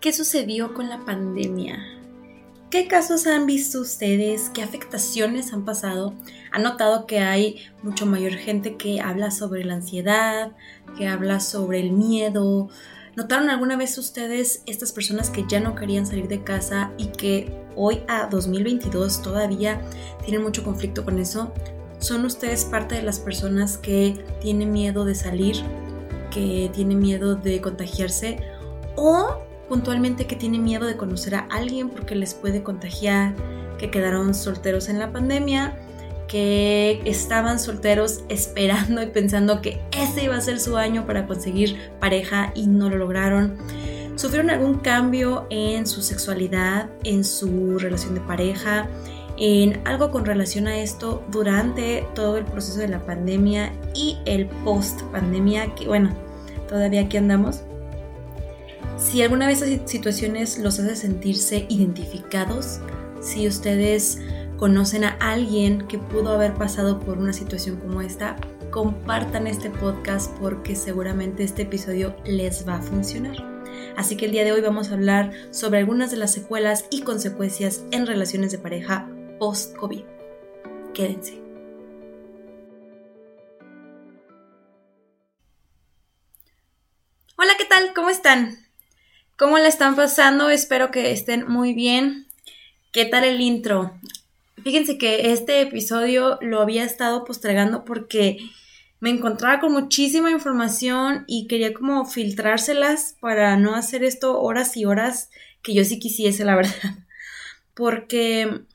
¿Qué sucedió con la pandemia? ¿Qué casos han visto ustedes? ¿Qué afectaciones han pasado? ¿Han notado que hay mucho mayor gente que habla sobre la ansiedad, que habla sobre el miedo? ¿Notaron alguna vez ustedes estas personas que ya no querían salir de casa y que hoy a 2022 todavía tienen mucho conflicto con eso? ¿Son ustedes parte de las personas que tienen miedo de salir, que tienen miedo de contagiarse o puntualmente que tiene miedo de conocer a alguien porque les puede contagiar, que quedaron solteros en la pandemia, que estaban solteros esperando y pensando que ese iba a ser su año para conseguir pareja y no lo lograron. ¿Sufrieron algún cambio en su sexualidad, en su relación de pareja, en algo con relación a esto durante todo el proceso de la pandemia y el post pandemia? Que bueno, todavía aquí andamos. Si alguna vez esas situaciones los hace sentirse identificados, si ustedes conocen a alguien que pudo haber pasado por una situación como esta, compartan este podcast porque seguramente este episodio les va a funcionar. Así que el día de hoy vamos a hablar sobre algunas de las secuelas y consecuencias en relaciones de pareja post-COVID. Quédense. Hola, ¿qué tal? ¿Cómo están? ¿Cómo la están pasando? Espero que estén muy bien. ¿Qué tal el intro? Fíjense que este episodio lo había estado postergando porque me encontraba con muchísima información y quería como filtrárselas para no hacer esto horas y horas que yo sí quisiese, la verdad. Porque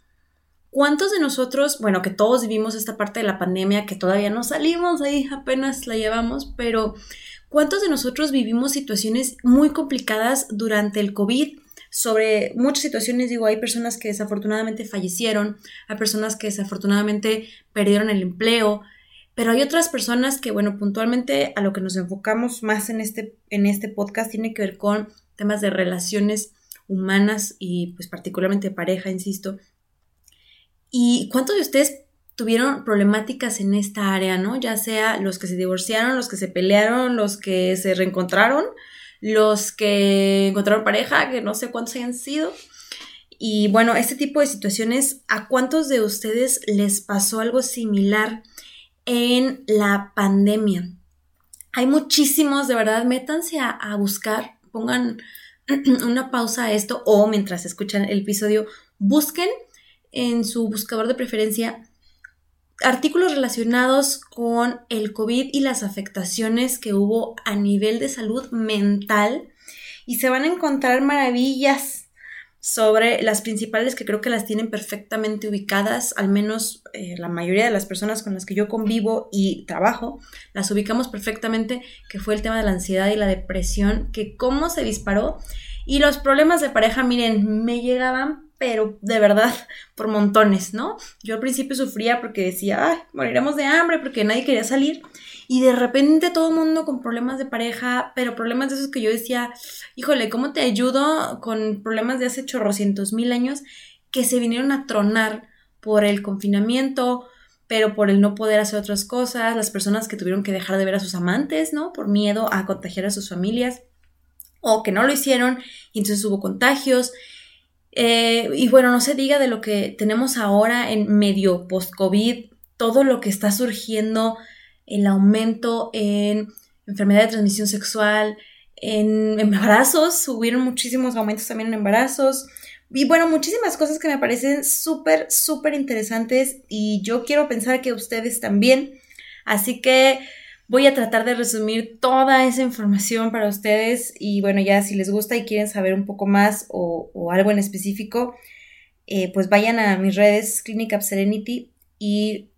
¿cuántos de nosotros, bueno, que todos vivimos esta parte de la pandemia, que todavía no salimos, ahí apenas la llevamos, pero ¿Cuántos de nosotros vivimos situaciones muy complicadas durante el COVID? Sobre muchas situaciones, digo, hay personas que desafortunadamente fallecieron, hay personas que desafortunadamente perdieron el empleo, pero hay otras personas que, bueno, puntualmente a lo que nos enfocamos más en este, en este podcast tiene que ver con temas de relaciones humanas y pues particularmente pareja, insisto. ¿Y cuántos de ustedes tuvieron problemáticas en esta área, ¿no? Ya sea los que se divorciaron, los que se pelearon, los que se reencontraron, los que encontraron pareja, que no sé cuántos hayan sido. Y bueno, este tipo de situaciones, ¿a cuántos de ustedes les pasó algo similar en la pandemia? Hay muchísimos, de verdad, métanse a, a buscar, pongan una pausa a esto o mientras escuchan el episodio, busquen en su buscador de preferencia artículos relacionados con el COVID y las afectaciones que hubo a nivel de salud mental y se van a encontrar maravillas sobre las principales que creo que las tienen perfectamente ubicadas, al menos eh, la mayoría de las personas con las que yo convivo y trabajo, las ubicamos perfectamente, que fue el tema de la ansiedad y la depresión, que cómo se disparó. Y los problemas de pareja, miren, me llegaban pero de verdad, por montones, ¿no? Yo al principio sufría porque decía, ay, moriremos de hambre porque nadie quería salir. Y de repente todo el mundo con problemas de pareja, pero problemas de esos que yo decía, híjole, ¿cómo te ayudo con problemas de hace chorrocientos mil años que se vinieron a tronar por el confinamiento, pero por el no poder hacer otras cosas, las personas que tuvieron que dejar de ver a sus amantes, ¿no? Por miedo a contagiar a sus familias, o que no lo hicieron, y entonces hubo contagios, eh, y bueno, no se diga de lo que tenemos ahora en medio post-COVID, todo lo que está surgiendo, el aumento en enfermedad de transmisión sexual, en embarazos, hubieron muchísimos aumentos también en embarazos. Y bueno, muchísimas cosas que me parecen súper, súper interesantes y yo quiero pensar que ustedes también. Así que Voy a tratar de resumir toda esa información para ustedes y bueno, ya si les gusta y quieren saber un poco más o, algo en específico, eh, pues vayan a mis redes Clinic Serenity y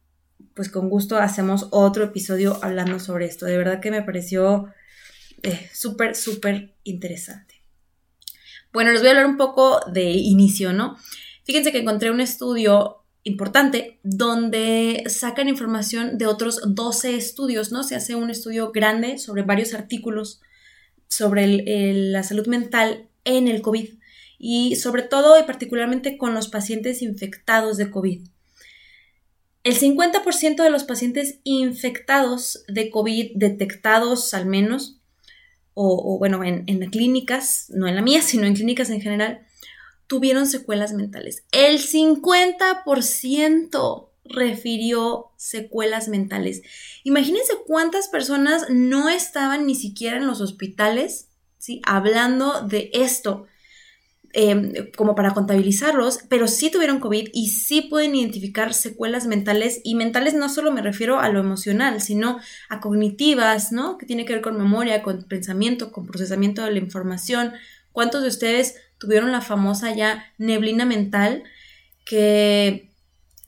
pues con gusto hacemos otro episodio hablando sobre esto. De verdad que me pareció eh, súper, súper interesante. Bueno, les voy a hablar un poco de inicio, ¿no? Fíjense que encontré un estudio importante donde sacan información de otros 12 estudios, ¿no? Se hace un estudio grande sobre varios artículos sobre la salud mental en el COVID y sobre todo y particularmente con los pacientes infectados de COVID. El 50% de los pacientes infectados de COVID, detectados al menos, o, bueno, en, en clínicas, no en la mía, sino en clínicas en general, tuvieron secuelas mentales. El 50% refirió secuelas mentales. Imagínense cuántas personas no estaban ni siquiera en los hospitales, ¿sí? Hablando de esto. Em, como para contabilizarlos, pero sí tuvieron COVID y sí pueden identificar secuelas mentales y mentales no solo me refiero a lo emocional, sino a cognitivas, ¿no? Que tiene que ver con memoria, con pensamiento, con procesamiento de la información. ¿Cuántos de ustedes tuvieron la famosa ya neblina mental que,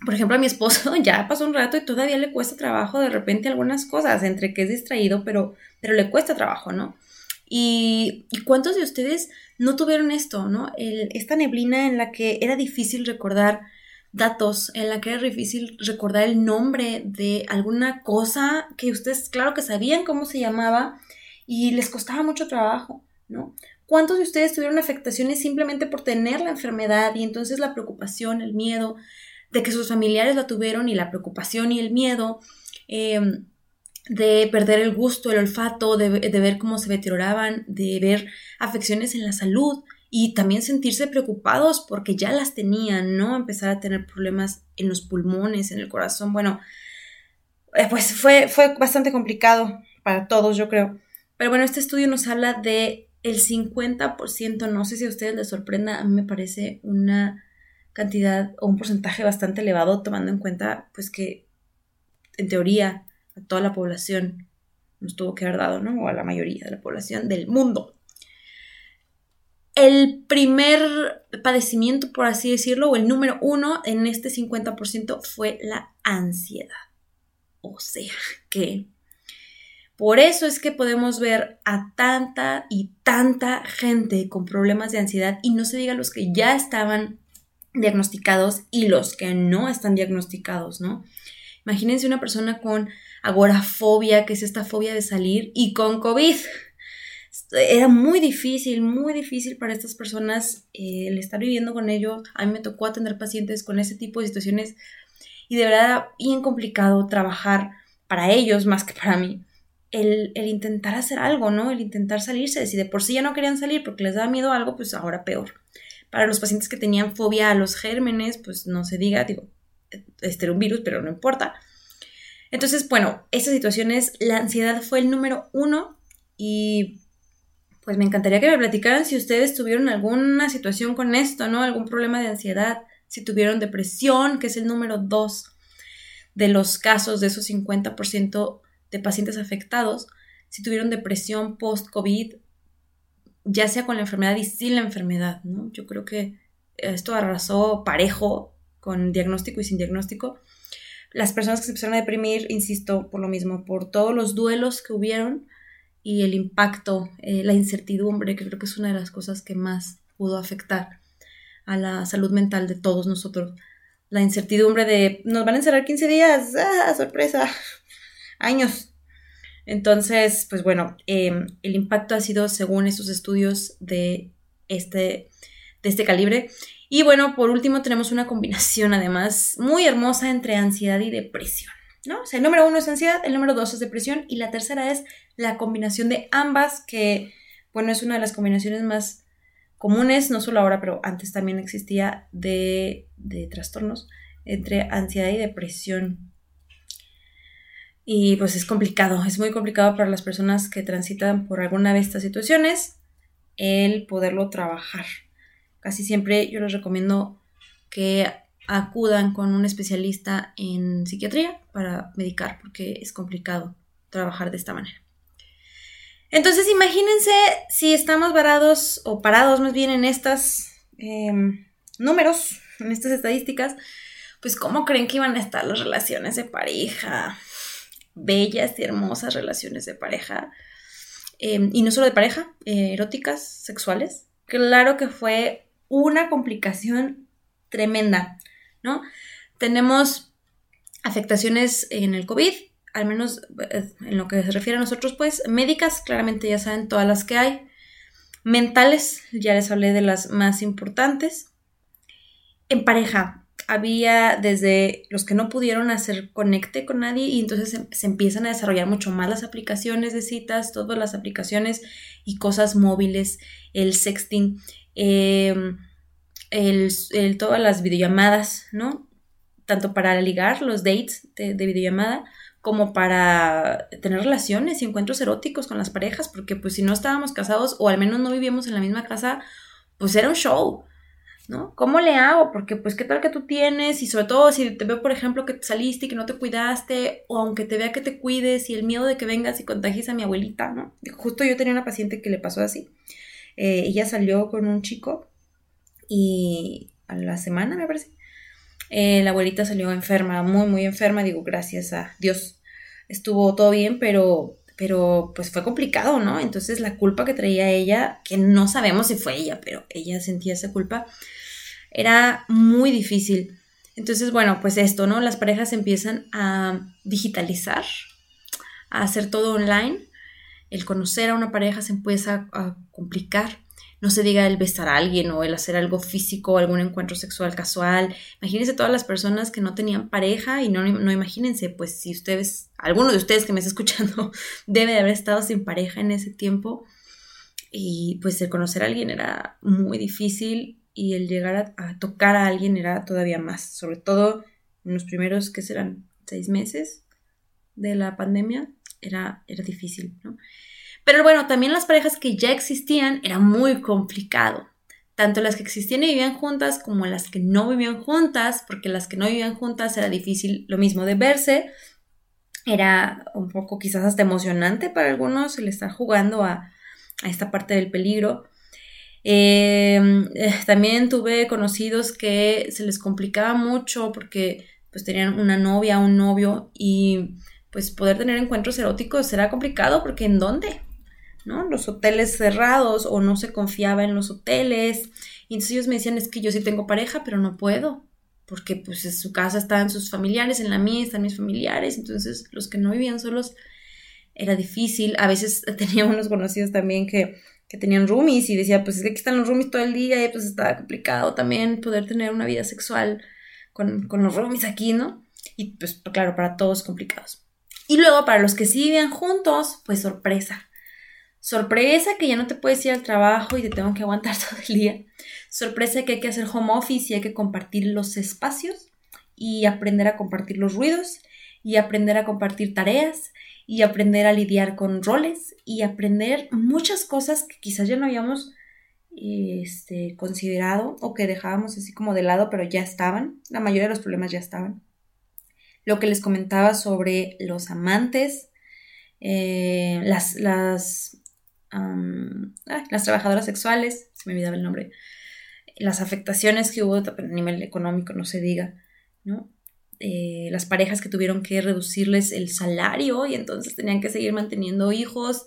por ejemplo, a mi esposo ya pasó un rato y todavía le cuesta trabajo de repente algunas cosas, entre que es distraído, pero, pero le cuesta trabajo, ¿no? Y, cuántos de ustedes no tuvieron esto, ¿no? esta neblina en la que era difícil recordar datos, en la que era difícil recordar el nombre de alguna cosa que ustedes, claro que sabían cómo se llamaba y les costaba mucho trabajo, ¿no? ¿Cuántos de ustedes tuvieron afectaciones simplemente por tener la enfermedad y entonces la preocupación, el miedo de que sus familiares la tuvieron y la preocupación y el miedo em, de perder el gusto, el olfato, de, ver cómo se deterioraban, de ver afecciones en la salud y también sentirse preocupados porque ya las tenían, ¿no? Empezar a tener problemas en los pulmones, en el corazón. Bueno, eh, pues fue, fue bastante complicado para todos, yo creo. Pero bueno, este estudio nos habla de el 50%, no sé si a ustedes les sorprenda, a mí me parece una cantidad o un porcentaje bastante elevado tomando en cuenta pues que en teoría a toda la población nos tuvo que haber dado, ¿no? O a la mayoría de la población del mundo. El primer padecimiento, por así decirlo, o el número uno en este 50% fue la ansiedad. O sea que por eso es que podemos ver a tanta y tanta gente con problemas de ansiedad y no se diga los que ya estaban diagnosticados y los que no están diagnosticados, ¿no? Imagínense una persona con agorafobia, que es esta fobia de salir, y con COVID. Era muy difícil, muy difícil para estas personas eh, el estar viviendo con ellos. A mí me tocó atender pacientes con ese tipo de situaciones y de verdad bien complicado trabajar para ellos más que para mí el, intentar hacer algo, ¿no? El intentar salirse. Si de por sí ya no querían salir porque les daba miedo a algo, pues ahora peor. Para los pacientes que tenían fobia a los gérmenes, pues no se diga, digo, este era un virus, pero no importa. Entonces, bueno, estas situaciones, la ansiedad fue el número uno y pues me encantaría que me platicaran si ustedes tuvieron alguna situación con esto, ¿no? Algún problema de ansiedad, si tuvieron depresión, que es el número dos de los casos de esos 50% de pacientes afectados si tuvieron depresión post-COVID, ya sea con la enfermedad y sin la enfermedad, ¿no? Yo creo que esto arrasó parejo con diagnóstico y sin diagnóstico. Las personas que se empezaron a deprimir, insisto, por lo mismo, por todos los duelos que hubieron y el impacto, eh, la incertidumbre, que creo que es una de las cosas que más pudo afectar a la salud mental de todos nosotros. La incertidumbre de, nos van a encerrar 15 días, ¡ah, sorpresa! Años. Entonces, pues bueno, em, el impacto ha sido según estos estudios de este, de este calibre. Y bueno, por último tenemos una combinación además muy hermosa entre ansiedad y depresión. ¿no? O sea, el número uno es ansiedad, el número dos es depresión y la tercera es la combinación de ambas, que bueno, es una de las combinaciones más comunes, no solo ahora, pero antes también existía de, de trastornos entre ansiedad y depresión. Y pues es complicado, es muy complicado para las personas que transitan por alguna de estas situaciones el poderlo trabajar. Casi siempre yo les recomiendo que acudan con un especialista en psiquiatría para medicar porque es complicado trabajar de esta manera. Entonces imagínense si estamos varados o parados más bien en estos em, números, en estas estadísticas, pues cómo creen que iban a estar las relaciones de pareja, bellas y hermosas relaciones de pareja. Em, y no solo de pareja, eh, eróticas, sexuales. Claro que fue una complicación tremenda, ¿no? Tenemos afectaciones en el COVID, al menos eh, en lo que se refiere a nosotros, pues médicas, claramente ya saben todas las que hay. Mentales, ya les hablé de las más importantes. En pareja, había desde los que no pudieron hacer conecte con nadie y entonces se, empiezan a desarrollar mucho más las aplicaciones de citas, todas las aplicaciones y cosas móviles, el sexting, em, el, todas las videollamadas, ¿no? Tanto para ligar los dates de, de videollamada como para tener relaciones y encuentros eróticos con las parejas, porque pues si no estábamos casados o al menos no vivíamos en la misma casa, pues era un show. ¿No? ¿Cómo le hago? Porque pues qué tal que tú tienes y sobre todo si te veo, por ejemplo, que saliste y que no te cuidaste o aunque te vea que te cuides y el miedo de que vengas y contagies a mi abuelita, ¿no? Justo yo tenía una paciente que le pasó así. Eh, ella salió con un chico y a la semana, me parece, eh, la abuelita salió enferma, muy, muy enferma, digo, gracias a Dios. Estuvo todo bien, pero pero pues fue complicado, ¿no? Entonces la culpa que traía ella, que no sabemos si fue ella, pero ella sentía esa culpa, era muy difícil. Entonces, bueno, pues esto, ¿no? Las parejas empiezan a digitalizar, a hacer todo online. El conocer a una pareja se empieza a complicar. No se diga el besar a alguien o el hacer algo físico algún encuentro sexual casual. Imagínense todas las personas que no tenían pareja y no, no imagínense, pues si ustedes, alguno de ustedes que me está escuchando debe de haber estado sin pareja en ese tiempo. Y pues el conocer a alguien era muy difícil y el llegar a, tocar a alguien era todavía más, sobre todo en los primeros, que serán? Seis meses de la pandemia, era, era difícil, ¿no? Pero bueno, también las parejas que ya existían era muy complicado. Tanto las que existían y vivían juntas como las que no vivían juntas, porque las que no vivían juntas era difícil lo mismo de verse. Era un poco quizás hasta emocionante para algunos el estar jugando a, a esta parte del peligro. Em, eh, también tuve conocidos que se les complicaba mucho porque pues tenían una novia, un novio y pues poder tener encuentros eróticos era complicado porque ¿en dónde? ¿No? Los hoteles cerrados o no se confiaba en los hoteles. Y entonces ellos me decían, es que yo sí tengo pareja, pero no puedo. Porque pues en su casa están sus familiares, en la mía están mis familiares. Entonces los que no vivían solos era difícil. A veces tenía unos conocidos también que que tenían roomies y decía, pues es que aquí están los roomies todo el día y pues estaba complicado también poder tener una vida sexual con, los roomies aquí, ¿no? Y pues claro, para todos complicados. Y luego para los que sí vivían juntos, pues sorpresa. Sorpresa que ya no te puedes ir al trabajo y te tengo que aguantar todo el día. Sorpresa que hay que hacer home office y hay que compartir los espacios y aprender a compartir los ruidos y aprender a compartir tareas y aprender a lidiar con roles y aprender muchas cosas que quizás ya no habíamos este, considerado o que dejábamos así como de lado, pero ya estaban. La mayoría de los problemas ya estaban. Lo que les comentaba sobre los amantes, eh, las, las, las trabajadoras sexuales, se me olvidaba el nombre, las afectaciones que hubo a nivel económico, no se diga, ¿no? Eh, las parejas que tuvieron que reducirles el salario y entonces tenían que seguir manteniendo hijos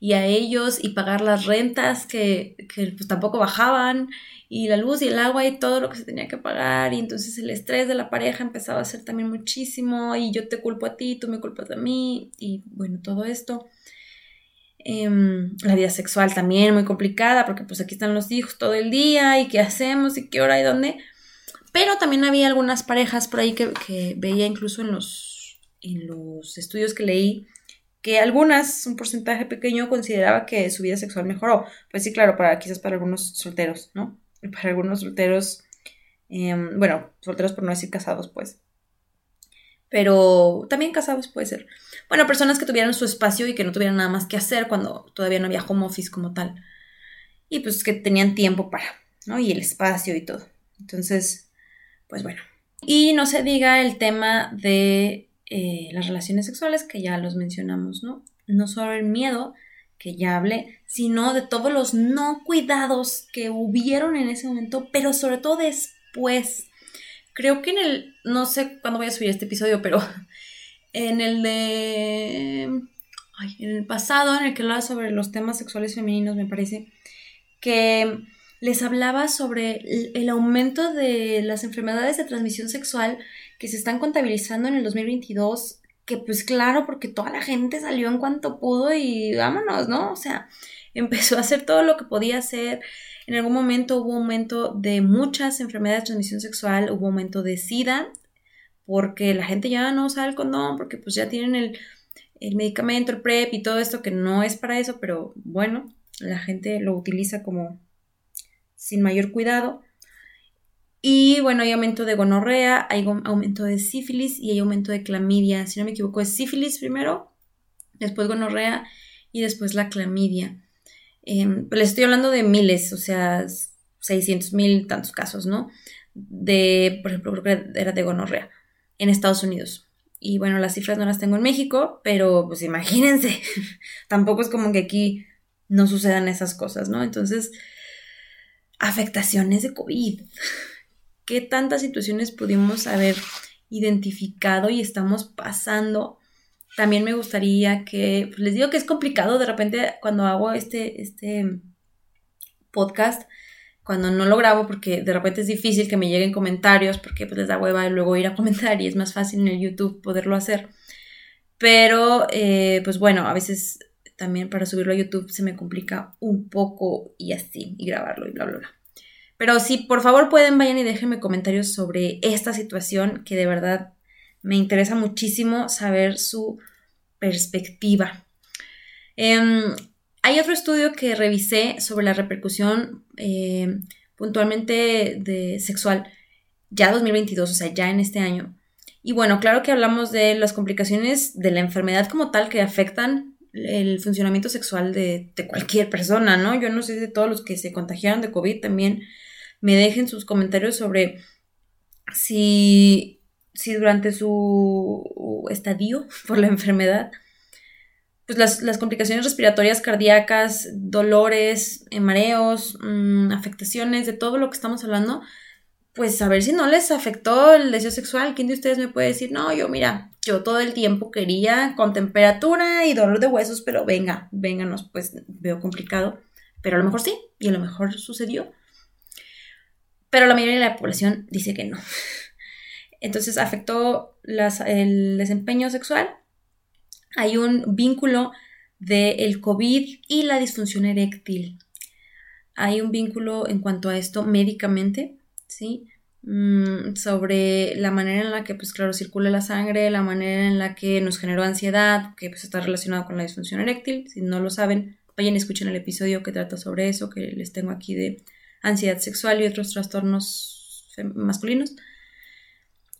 y a ellos y pagar las rentas que, pues tampoco bajaban y la luz y el agua y todo lo que se tenía que pagar y entonces el estrés de la pareja empezaba a ser también muchísimo y yo te culpo a ti, tú me culpas a mí y bueno, todo esto. Em, la vida sexual también muy complicada porque pues aquí están los hijos todo el día y qué hacemos y qué hora y dónde. Pero también había algunas parejas por ahí que, veía incluso en los, en los estudios que leí, que algunas, un porcentaje pequeño, consideraba que su vida sexual mejoró. Pues sí, claro, para quizás para algunos solteros, ¿no? Para algunos solteros, em, bueno, solteros por no decir casados, pues. Pero también casados puede ser. Bueno, personas que tuvieran su espacio y que no tuvieran nada más que hacer cuando todavía no había home office como tal. Y pues que tenían tiempo para, ¿no? Y el espacio y todo. Entonces, pues bueno. Y no se diga el tema de eh, las relaciones sexuales, que ya los mencionamos, ¿no? No solo el miedo, que ya hablé, sino de todos los no cuidados que hubieron en ese momento, pero sobre todo después. Creo que en el, no sé cuándo voy a subir este episodio, pero en el de, ay, en el pasado, en el que hablaba sobre los temas sexuales femeninos, me parece que les hablaba sobre el aumento de las enfermedades de transmisión sexual que se están contabilizando en el 2022, que pues claro, porque toda la gente salió en cuanto pudo y vámonos, ¿no? O sea, empezó a hacer todo lo que podía hacer. En algún momento hubo aumento de muchas enfermedades de transmisión sexual, hubo aumento de SIDA, porque la gente ya no usa el condón, porque pues ya tienen el, el medicamento, el PrEP y todo esto que no es para eso, pero bueno, la gente lo utiliza como sin mayor cuidado. Y bueno, hay aumento de gonorrea, hay aumento de sífilis y hay aumento de clamidia. Si no me equivoco, es sífilis primero, después gonorrea y después la clamidia. Em, les estoy hablando de miles, o sea, 600 mil tantos casos, ¿no? De, por ejemplo, creo que era de gonorrea en Estados Unidos. Y bueno, las cifras no las tengo en México, pero pues imagínense, tampoco es como que aquí no sucedan esas cosas, ¿no? Entonces, afectaciones de COVID. ¿Qué tantas situaciones pudimos haber identificado y estamos pasando? También me gustaría que, pues les digo que es complicado de repente cuando hago este, este podcast, cuando no lo grabo, porque de repente es difícil que me lleguen comentarios, porque pues les da hueva y luego ir a comentar y es más fácil en el YouTube poderlo hacer. Pero, eh, pues bueno, a veces también para subirlo a YouTube se me complica un poco y así, y grabarlo y bla, bla, bla. Pero si por favor pueden, vayan y déjenme comentarios sobre esta situación que de verdad me interesa muchísimo saber su perspectiva. Em, hay otro estudio que revisé sobre la repercusión eh, puntualmente de sexual ya 2022, o sea, ya en este año. Y bueno, claro que hablamos de las complicaciones de la enfermedad como tal que afectan el funcionamiento sexual de, de cualquier persona, ¿no? Yo no sé de todos los que se contagiaron de COVID también me dejen sus comentarios sobre si, si durante su estadio por la enfermedad, pues las, complicaciones respiratorias cardíacas, dolores, eh, mareos, mm, afectaciones, de todo lo que estamos hablando, pues a ver si no les afectó el deseo sexual. ¿Quién de ustedes me puede decir, no, yo mira, yo todo el tiempo quería con temperatura y dolor de huesos, pero venga, vénganos, pues veo complicado. Pero a lo mejor sí, y a lo mejor sucedió pero la mayoría de la población dice que no. Entonces afectó el desempeño sexual. Hay un vínculo del COVID y la disfunción eréctil. Hay un vínculo en cuanto a esto médicamente, ¿sí? Mm, sobre la manera en la que, pues claro, circula la sangre, la manera en la que nos generó ansiedad, que pues está relacionado con la disfunción eréctil. Si no lo saben, vayan y escuchen el episodio que trata sobre eso, que les tengo aquí de ansiedad sexual y otros trastornos masculinos.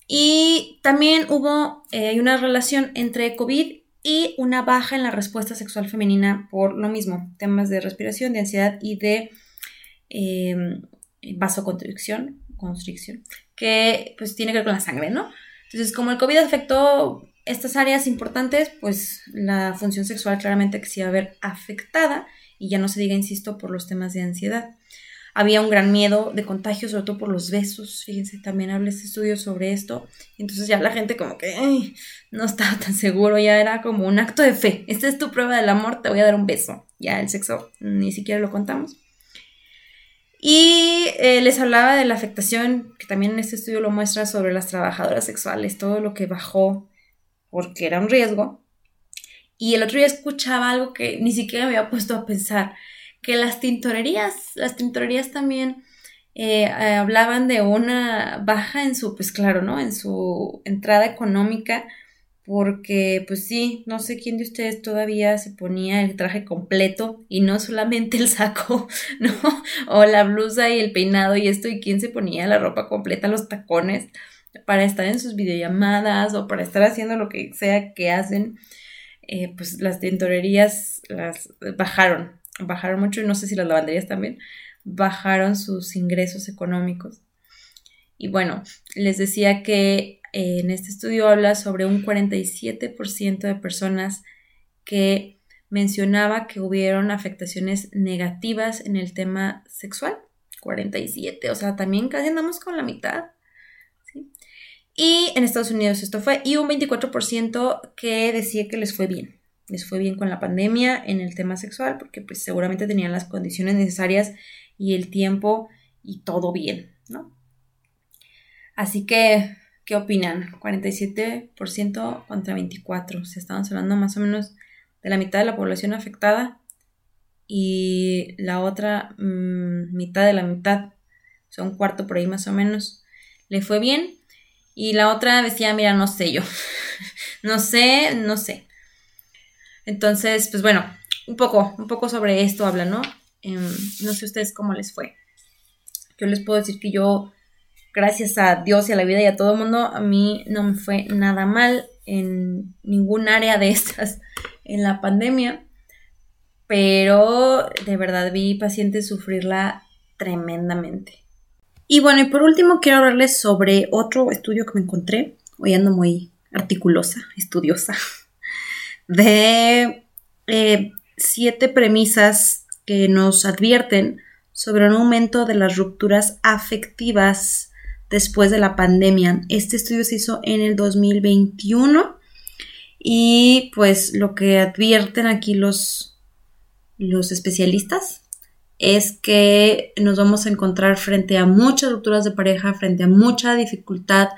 Y también hubo eh, una relación entre COVID y una baja en la respuesta sexual femenina por lo mismo, temas de respiración, de ansiedad y de eh, vasoconstricción, constricción, que pues tiene que ver con la sangre, ¿no? Entonces, como el COVID afectó estas áreas importantes, pues la función sexual claramente que se iba a ver afectada y ya no se diga, insisto, por los temas de ansiedad. Había un gran miedo de contagio, sobre todo por los besos. Fíjense, también hablé este estudio sobre esto. Entonces ya la gente como que no estaba tan seguro, ya era como un acto de fe. Esta es tu prueba del amor, te voy a dar un beso. Ya el sexo ni siquiera lo contamos. Y eh, les hablaba de la afectación, que también en este estudio lo muestra sobre las trabajadoras sexuales, todo lo que bajó porque era un riesgo. Y el otro día escuchaba algo que ni siquiera me había puesto a pensar que las tintorerías, las tintorerías también eh, eh, hablaban de una baja en su, pues claro, ¿no? En su entrada económica, porque pues sí, no sé quién de ustedes todavía se ponía el traje completo y no solamente el saco, ¿no? O la blusa y el peinado y esto, y quién se ponía la ropa completa, los tacones, para estar en sus videollamadas o para estar haciendo lo que sea que hacen. Eh, pues las tintorerías las bajaron, bajaron mucho y no sé si las lavanderías también bajaron sus ingresos económicos. Y bueno, les decía que eh, en este estudio habla sobre un 47% de personas que mencionaba que hubieron afectaciones negativas en el tema sexual. 47, o sea, también casi andamos con la mitad. Y en Estados Unidos esto fue, y un 24% que decía que les fue bien les fue bien con la pandemia en el tema sexual, porque pues seguramente tenían las condiciones necesarias y el tiempo y todo bien, ¿no? Así que, ¿qué opinan? 47% contra 24%. Se estaban hablando más o menos de la mitad de la población afectada y la otra mm, mitad de la mitad, o sea, un cuarto por ahí más o menos, le fue bien. Y la otra decía, mira, no sé yo, no sé, no sé. Entonces, pues bueno, un poco, un poco sobre esto habla, ¿no? Em, no sé ustedes cómo les fue. Yo les puedo decir que yo, gracias a Dios y a la vida y a todo el mundo, a mí no me fue nada mal en ningún área de estas en la pandemia, pero de verdad vi pacientes sufrirla tremendamente. Y bueno, y por último quiero hablarles sobre otro estudio que me encontré, hoy ando muy articulosa, estudiosa, de eh, siete premisas que nos advierten sobre un aumento de las rupturas afectivas después de la pandemia. Este estudio se hizo en el 2021 y pues lo que advierten aquí los, los especialistas es que nos vamos a encontrar frente a muchas rupturas de pareja, frente a mucha dificultad,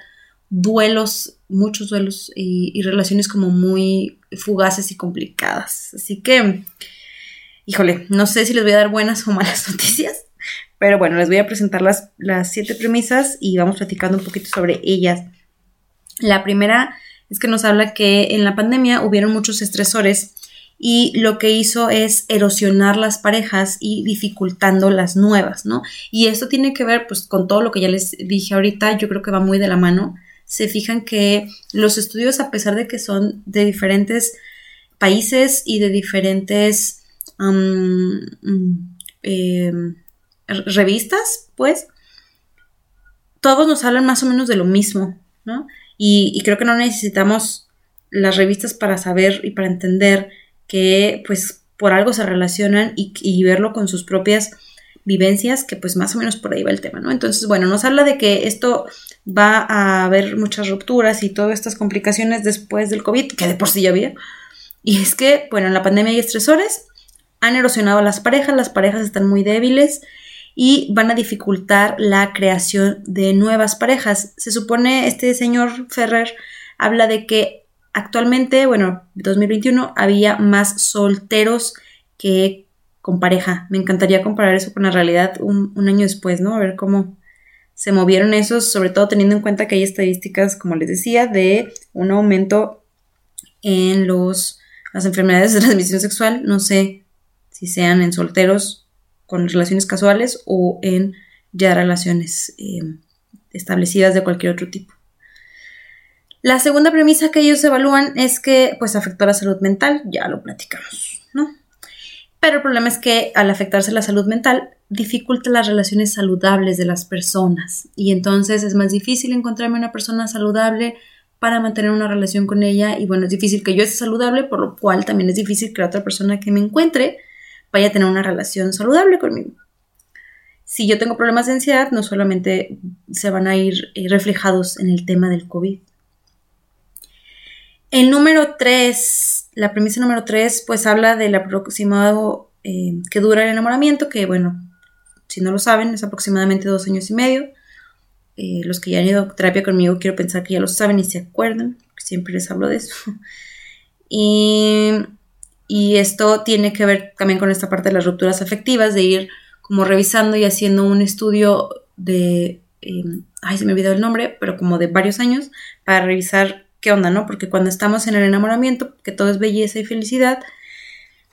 duelos, muchos duelos y, relaciones como muy fugaces y complicadas. Así que, híjole, no sé si les voy a dar buenas o malas noticias, pero bueno, les voy a presentar las, las siete premisas y vamos platicando un poquito sobre ellas. La primera es que nos habla que en la pandemia hubieron muchos estresores y lo que hizo es erosionar las parejas y dificultando las nuevas, ¿no? Y esto tiene que ver pues con todo lo que ya les dije ahorita, yo creo que va muy de la mano. Se fijan que los estudios, a pesar de que son de diferentes países y de diferentes em, revistas, pues, todos nos hablan más o menos de lo mismo, ¿no? Y, creo que no necesitamos las revistas para saber y para entender que pues por algo se relacionan y, verlo con sus propias vivencias, que pues más o menos por ahí va el tema, ¿no? Entonces, bueno, nos habla de que esto va a haber muchas rupturas y todas estas complicaciones después del COVID, que de por sí ya había. Y es que, bueno, en la pandemia hay estresores, han erosionado las parejas, las parejas están muy débiles y van a dificultar la creación de nuevas parejas. Se supone, este señor Ferrer habla de que actualmente, bueno, 2021 había más solteros que con pareja. Me encantaría comparar eso con la realidad un, año después, ¿no? A ver cómo se movieron esos, sobre todo teniendo en cuenta que hay estadísticas, como les decía, de un aumento en los, las enfermedades de transmisión sexual. No sé si sean en solteros con relaciones casuales o en ya relaciones eh, establecidas de cualquier otro tipo. La segunda premisa que ellos evalúan es que pues afectó la salud mental, ya lo platicamos. Pero el problema es que al afectarse la salud mental dificulta las relaciones saludables de las personas y entonces es más difícil encontrarme una persona saludable para mantener una relación con ella y bueno, es difícil que yo esté saludable, por lo cual también es difícil que la otra persona que me encuentre vaya a tener una relación saludable conmigo. Si yo tengo problemas de ansiedad, no solamente se van a ir eh, reflejados en el tema del COVID. El número 3, la premisa número 3, pues habla del aproximado eh, que dura el enamoramiento, que bueno, si no lo saben, es aproximadamente dos años y medio. Eh, los que ya han ido a terapia conmigo, quiero pensar que ya lo saben y se acuerdan, siempre les hablo de eso. y y esto tiene que ver también con esta parte de las rupturas afectivas, de ir como revisando y haciendo un estudio de, em, ay, se me olvidó el nombre, pero como de varios años, para revisar qué onda, ¿no? Porque cuando estamos en el enamoramiento, que todo es belleza y felicidad,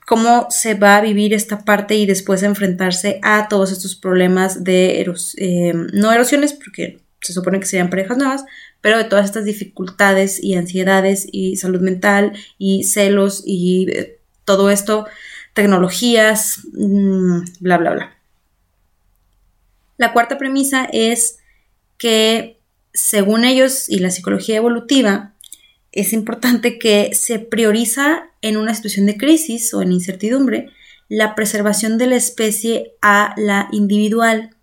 cómo se va a vivir esta parte y después enfrentarse a todos estos problemas de em, no erosiones, porque se supone que serían parejas nuevas, pero de todas estas dificultades y ansiedades y salud mental y celos y eh, todo esto, tecnologías, mm, bla, bla, bla. La cuarta premisa es que, según ellos y la psicología evolutiva, es importante que se prioriza en una situación de crisis o en incertidumbre la preservación de la especie a la individual.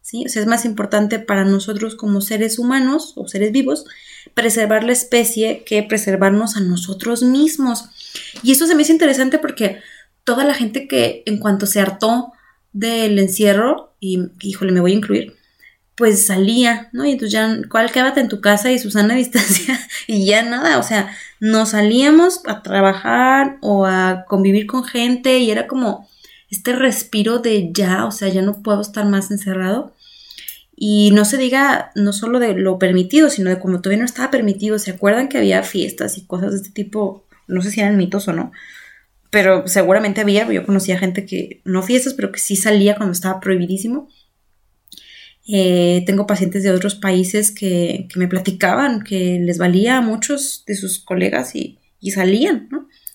¿sí? O sea, es más importante para nosotros como seres humanos o seres vivos preservar la especie que preservarnos a nosotros mismos. Y eso se me hizo interesante porque toda la gente que en cuanto se hartó del encierro, y híjole, me voy a incluir, pues salía, ¿no? Y entonces ya, ¿cuál quédate en tu casa y Susana a distancia? y ya nada, o sea, no salíamos a trabajar o a convivir con gente y era como este respiro de ya, o sea, ya no puedo estar más encerrado. Y no se diga no solo de lo permitido, sino de como todavía no estaba permitido. ¿Se acuerdan que había fiestas y cosas de este tipo? No sé si eran mitos o no, pero seguramente había. Yo conocía gente que, no fiestas, pero que sí salía cuando estaba prohibidísimo. Eh, tengo pacientes de otros países que, me platicaban que les valía a muchos de sus colegas y, y salían.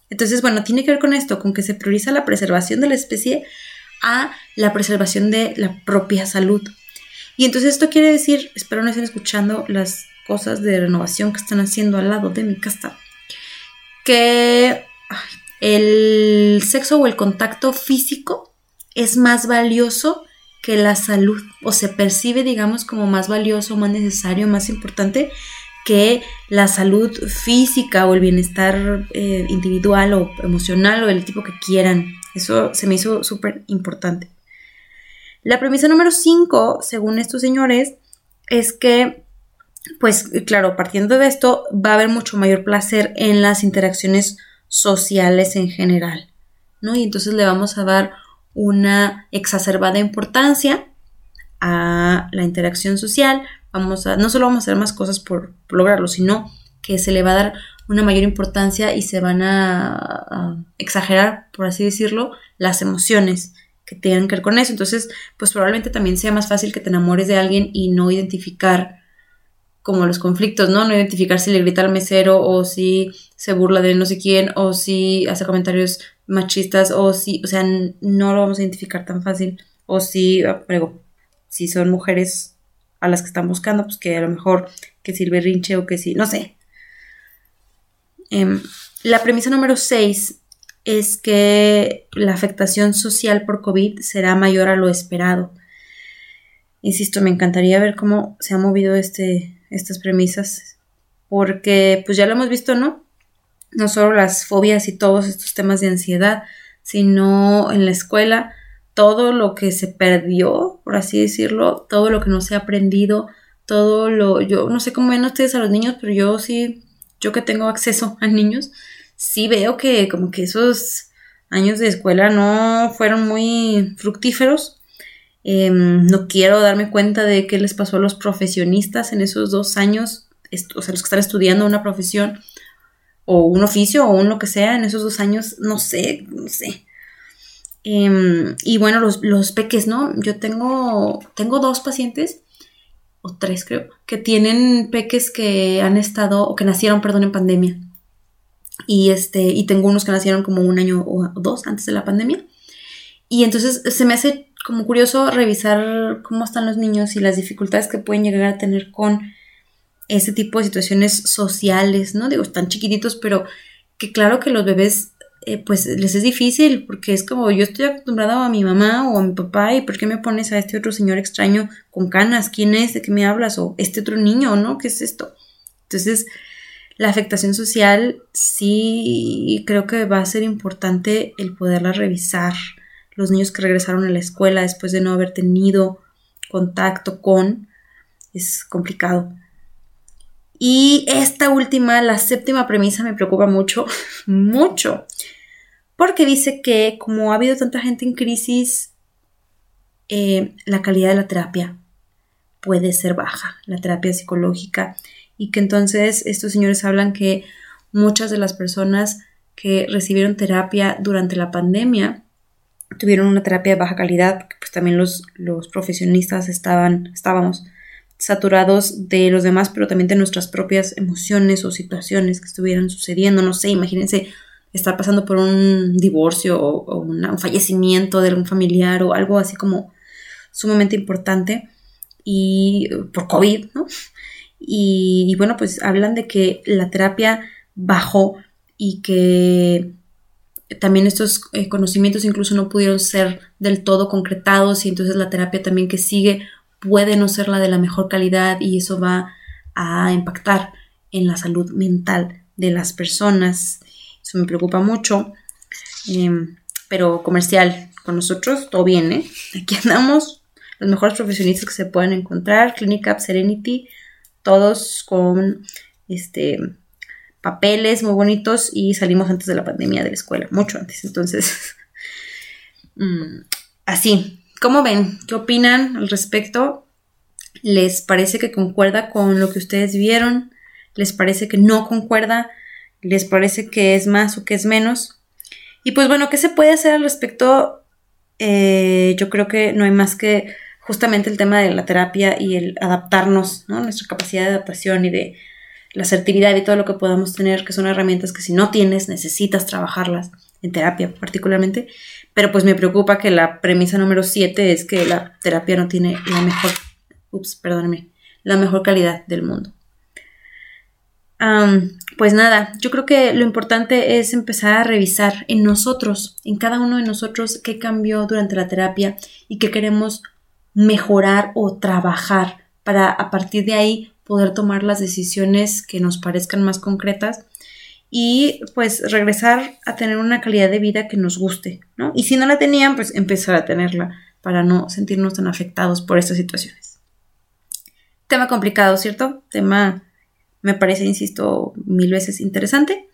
Entonces, bueno, tiene que ver con esto, con que se prioriza la preservación de la especie a la preservación de la propia salud. Y entonces esto quiere decir, espero no estén escuchando las cosas de renovación que están haciendo al lado de mi casa, que el sexo o el contacto físico es más valioso que la salud o se percibe, digamos, como más valioso, más necesario, más importante que la salud física o el bienestar eh, individual o emocional o del tipo que quieran. Eso se me hizo súper importante. La premisa número 5, según estos señores, es que, pues claro, partiendo de esto, va a haber mucho mayor placer en las interacciones sociales en general, ¿no? Y entonces le vamos a dar una exacerbada importancia a la interacción social. Vamos a, no solo vamos a hacer más cosas por, lograrlo, sino que se le va a dar una mayor importancia y se van a, exagerar, por así decirlo, las emociones que tengan que ver con eso. Entonces, pues probablemente también sea más fácil que te enamores de alguien y no identificar como los conflictos, ¿no? No identificar si le grita al mesero o si se burla de no sé quién o si hace comentarios machistas o si, o sea, no lo vamos a identificar tan fácil. O si, ah, si son mujeres a las que están buscando, pues que a lo mejor que si el o que si, no sé. Em, la premisa número 6 es que la afectación social por COVID será mayor a lo esperado. Insisto, me encantaría ver cómo se han movido este, estas premisas, porque pues ya lo hemos visto, ¿no? No solo las fobias y todos estos temas de ansiedad, sino en la escuela todo lo que se perdió, por así decirlo, todo lo que no se ha aprendido, todo lo, yo no sé cómo ven ustedes a los niños, pero yo sí, yo que tengo acceso a niños, sí veo que como que esos años de escuela no fueron muy fructíferos. Em, no quiero darme cuenta de qué les pasó a los profesionistas en esos dos años, o sea, los que están estudiando una profesión o un oficio o un lo que sea en esos dos años, no sé, no sé. Em, y bueno, los, los, peques, ¿no? Yo tengo, tengo dos pacientes, o tres creo, que tienen peques que han estado, o que nacieron, perdón, en pandemia. Y, este, y tengo unos que nacieron como un año o dos antes de la pandemia. Y entonces se me hace como curioso revisar cómo están los niños y las dificultades que pueden llegar a tener con ese tipo de situaciones sociales, ¿no? Digo, están chiquititos, pero que claro que los bebés, eh, pues les es difícil, porque es como yo estoy acostumbrada a mi mamá o a mi papá, y ¿por qué me pones a este otro señor extraño con canas? ¿Quién es? ¿De qué me hablas? O este otro niño, ¿no? ¿Qué es esto? Entonces, la afectación social sí creo que va a ser importante el poderla revisar. Los niños que regresaron a la escuela después de no haber tenido contacto con, es complicado. Y esta última, la séptima premisa, me preocupa mucho, mucho, porque dice que como ha habido tanta gente en crisis, eh, la calidad de la terapia puede ser baja, la terapia psicológica, y que entonces estos señores hablan que muchas de las personas que recibieron terapia durante la pandemia tuvieron una terapia de baja calidad, porque pues también los, los profesionistas estaban, estábamos saturados de los demás, pero también de nuestras propias emociones o situaciones que estuvieran sucediendo. No sé, imagínense estar pasando por un divorcio o, un fallecimiento de algún familiar o algo así como sumamente importante y por COVID, ¿no? Y, bueno, pues hablan de que la terapia bajó y que también estos eh, conocimientos incluso no pudieron ser del todo concretados y entonces la terapia también que sigue puede no ser la de la mejor calidad y eso va a impactar en la salud mental de las personas. Eso me preocupa mucho. Em, pero comercial, con nosotros todo bien, ¿eh? Aquí andamos, los mejores profesionistas que se puedan encontrar, Clinic Serenity, todos con este papeles muy bonitos y salimos antes de la pandemia de la escuela, mucho antes. Entonces, mm, así. ¿Cómo ven? ¿Qué opinan al respecto? ¿Les parece que concuerda con lo que ustedes vieron? ¿Les parece que no concuerda? ¿Les parece que es más o que es menos? Y pues bueno, ¿qué se puede hacer al respecto? Eh, yo creo que no hay más que justamente el tema de la terapia y el adaptarnos, ¿no? Nuestra capacidad de adaptación y de la asertividad y todo lo que podamos tener, que son herramientas que si no tienes, necesitas trabajarlas en terapia particularmente. Pero pues me preocupa que la premisa número 7 es que la terapia no tiene la mejor, ups, perdóname, la mejor calidad del mundo. pues nada, yo creo que lo importante es empezar a revisar en nosotros, en cada uno de nosotros, qué cambió durante la terapia y qué queremos mejorar o trabajar para a partir de ahí poder tomar las decisiones que nos parezcan más concretas y pues regresar a tener una calidad de vida que nos guste, ¿no? Y si no la tenían, pues empezar a tenerla para no sentirnos tan afectados por estas situaciones. Tema complicado, ¿cierto? Tema me parece, insisto, mil veces interesante.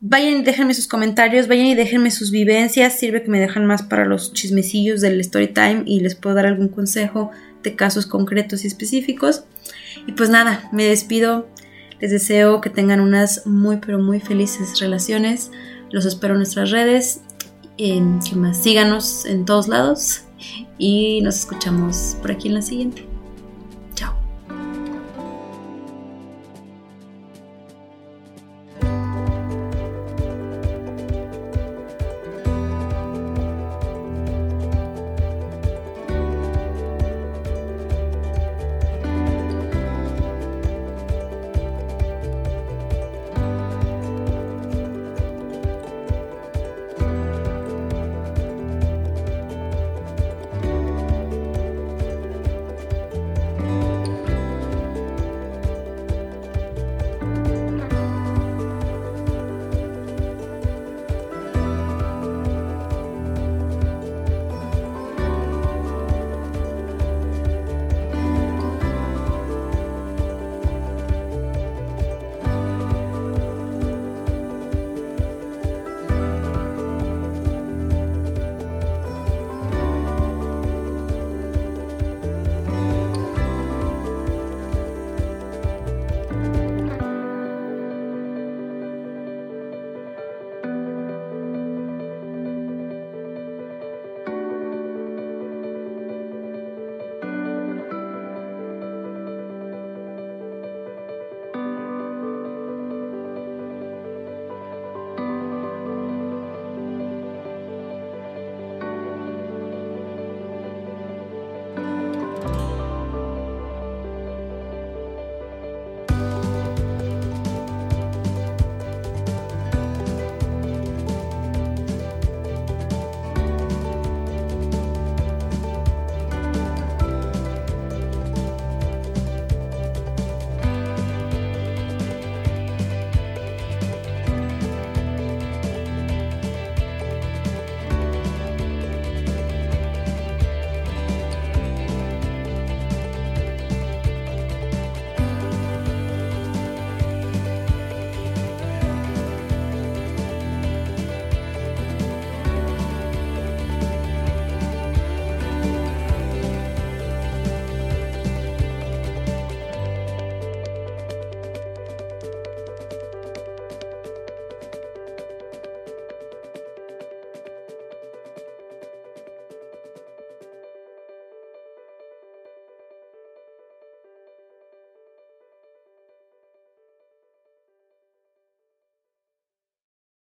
Vayan y déjenme sus comentarios, vayan y déjenme sus vivencias, sirve que me dejan más para los chismecillos del story time y les puedo dar algún consejo de casos concretos y específicos. Y pues nada, me despido. Les deseo que tengan unas muy pero muy felices relaciones. Los espero en nuestras redes. En, más, síganos en todos lados y nos escuchamos por aquí en la siguiente.